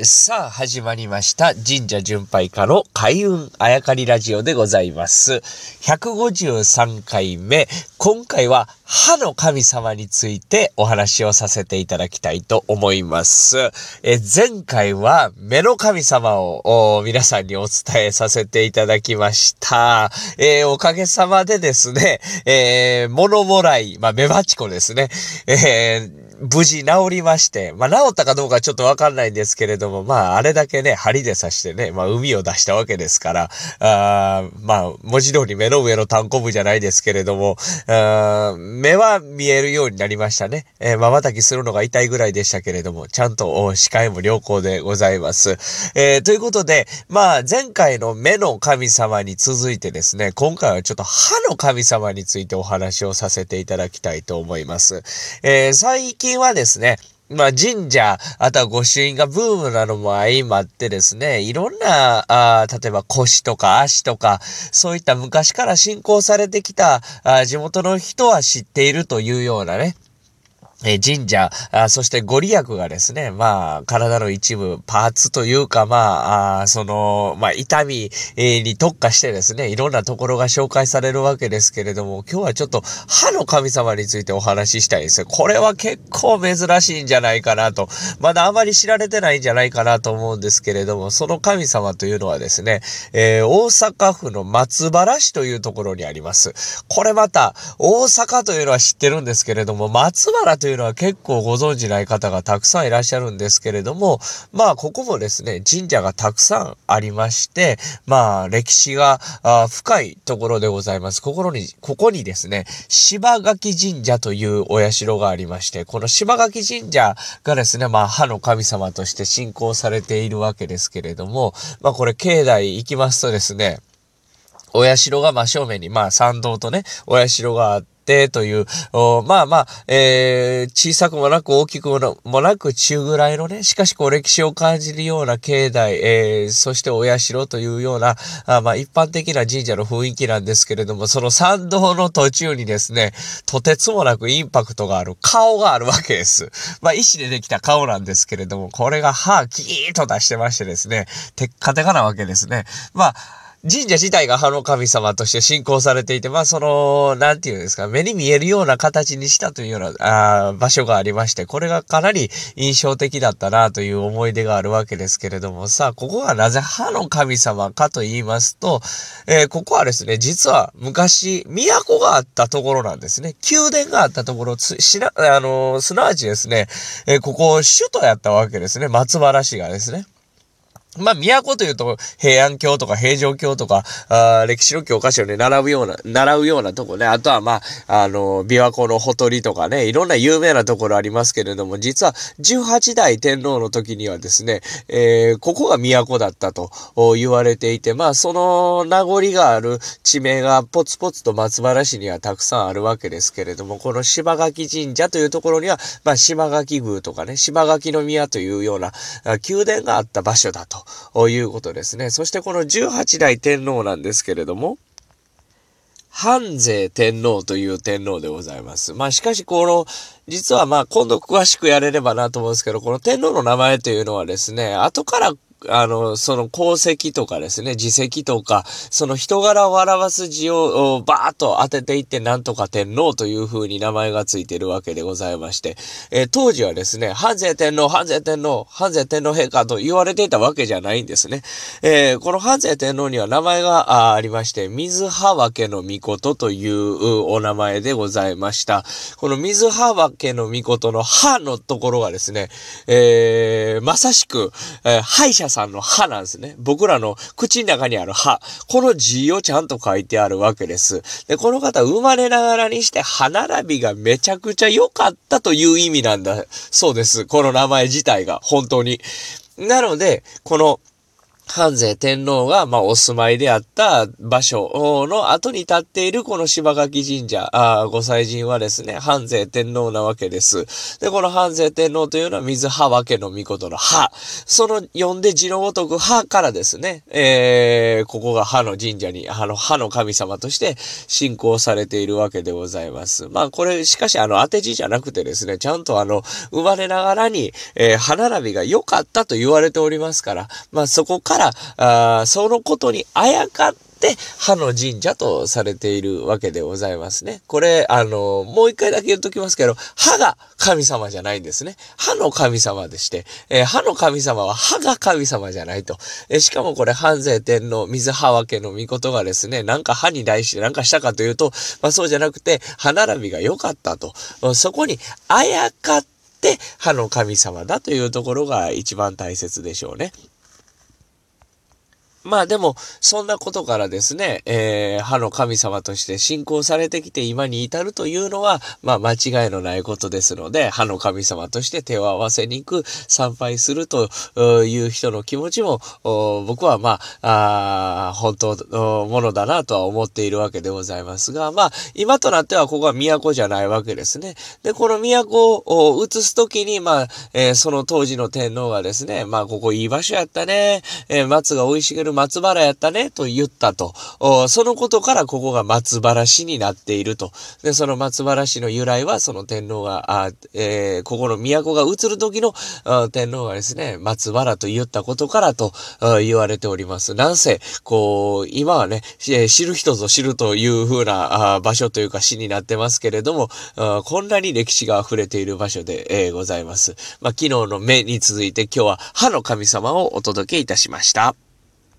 さあ、始まりました。神社巡拝家の開運あやかりラジオでございます。153回目。今回は歯の神様についてお話をさせていただきたいと思います。え前回は目の神様を皆さんにお伝えさせていただきました。えー、おかげさまでですね、えー、物もらい、まあ、目バチコですね。えー無事治りまして、まあ、治ったかどうかちょっとわかんないんですけれども、まあ、あれだけね、針で刺してね、まあ、海を出したわけですから、あまあ、文字通り目の上の単行部じゃないですけれども、あ目は見えるようになりましたね。えー、瞬きするのが痛いぐらいでしたけれども、ちゃんと視界も良好でございます。えー、ということで、まあ、前回の目の神様に続いてですね、今回はちょっと歯の神様についてお話をさせていただきたいと思います。えー、最近近はですね、まあ神社、あとは御朱印がブームなのも相まってですね、いろんな、あ例えば腰とか足とか、そういった昔から信仰されてきたあ地元の人は知っているというようなね、え神社あ、そしてご利益がですね、まあ、体の一部、パーツというか、まあ、あその、まあ、痛み、えに特化してですね、いろんなところが紹介されるわけですけれども、今日はちょっと歯の神様についてお話ししたいですこれは結構珍しいんじゃないかなと、まだあまり知られてないんじゃないかなと思うんですけれども、その神様というのはですね、えー、大阪府の松原市というところにあります。これまた、大阪というのは知ってるんですけれども、松原というというのは結構ご存知ない方がたくさんいらっしゃるんですけれども、まあ、ここもですね、神社がたくさんありまして、まあ、歴史が深いところでございます。心に、ここにですね、芝垣神社というお社がありまして、この芝垣神社がですね、まあ、歯の神様として信仰されているわけですけれども、まあ、これ境内行きますとですね、お社が真正面に、まあ、参道とね、お社があって、ってという、まあまあ、えー、小さくもなく大きくもなく中ぐらいのね、しかしこう歴史を感じるような境内、えー、そしてお社というような、あまあ一般的な神社の雰囲気なんですけれども、その参道の途中にですね、とてつもなくインパクトがある顔があるわけです。まあ石でできた顔なんですけれども、これが歯キーッと出してましてですね、テッカテカなわけですね。まあ、神社自体が歯の神様として信仰されていて、まあその、なんていうんですか、目に見えるような形にしたというようなあ場所がありまして、これがかなり印象的だったなという思い出があるわけですけれども、さあ、ここがなぜ歯の神様かと言いますと、えー、ここはですね、実は昔、都があったところなんですね。宮殿があったところ、しな、あのー、すなわちですね、えー、ここ首都やったわけですね。松原市がですね。まあ、都というと、平安京とか平城京とか、あ歴史の教科書に並ぶような、習うようなとこね。あとは、まあ、あの、琵琶湖のほとりとかね、いろんな有名なところありますけれども、実は、18代天皇の時にはですね、えー、ここが都だったと言われていて、まあ、その名残がある地名がポツポツと松原市にはたくさんあるわけですけれども、この柴垣神社というところには、まあ、柴垣宮とかね、柴垣宮というような宮殿があった場所だと。ということですね。そしてこの18代天皇なんですけれども、半税天皇という天皇でございます。まあしかしこの、実はまあ今度詳しくやれればなと思うんですけど、この天皇の名前というのはですね、後からあの、その功績とかですね、自責とか、その人柄を表す字をバーッと当てていって、なんとか天皇という風に名前がついているわけでございまして、えー、当時はですね、半税天皇、半税天皇、半税天皇陛下と言われていたわけじゃないんですね。えー、この半税天皇には名前がありまして、水葉分けの御事というお名前でございました。この水葉分けの御事の歯のところがですね、えー、まさしく、えー、歯医者さんの歯なんですね。僕らの口の中にある歯。この字をちゃんと書いてあるわけです。で、この方生まれながらにして歯並びがめちゃくちゃ良かったという意味なんだそうです。この名前自体が、本当に。なので、この関西天皇が、まあ、お住まいであった場所の後に立っているこの柴垣神社、あ御祭神はですね、半勢天皇なわけです。で、この半勢天皇というのは水葉分けの御事の葉。その呼んで字のごとく葉からですね、えー、ここが葉の神社に、あの、葉の神様として信仰されているわけでございます。まあ、これ、しかしあの、当て字じゃなくてですね、ちゃんとあの、生まれながらに、えー、歯並びが良かったと言われておりますから、まあ、そこから、からあそのことにあやかって、歯の神社とされているわけでございますね。これ、あの、もう一回だけ言っときますけど、歯が神様じゃないんですね。歯の神様でして、えー、歯の神様は歯が神様じゃないと。えー、しかもこれ、半税天皇、水歯分けの御事がですね、なんか歯に対してなんかしたかというと、まあそうじゃなくて、歯並びが良かったと。そこにあやかって、歯の神様だというところが一番大切でしょうね。まあでも、そんなことからですね、えー、歯の神様として信仰されてきて今に至るというのは、まあ間違いのないことですので、歯の神様として手を合わせに行く、参拝するという人の気持ちも、僕はまあ、あ本当のものだなとは思っているわけでございますが、まあ、今となってはここは都じゃないわけですね。で、この都を移すときに、まあ、えー、その当時の天皇がですね、まあ、ここいい場所やったね、えー、松が生い茂る松原やったねと言ったと。そのことからここが松原市になっていると。で、その松原市の由来は、その天皇が、あえー、ここの都が移る時の天皇がですね、松原と言ったことからと言われております。なんせ、こう、今はね、知る人ぞ知るという風な場所というか市になってますけれども、こんなに歴史が溢れている場所で、えー、ございます。まあ、昨日の目に続いて今日は歯の神様をお届けいたしました。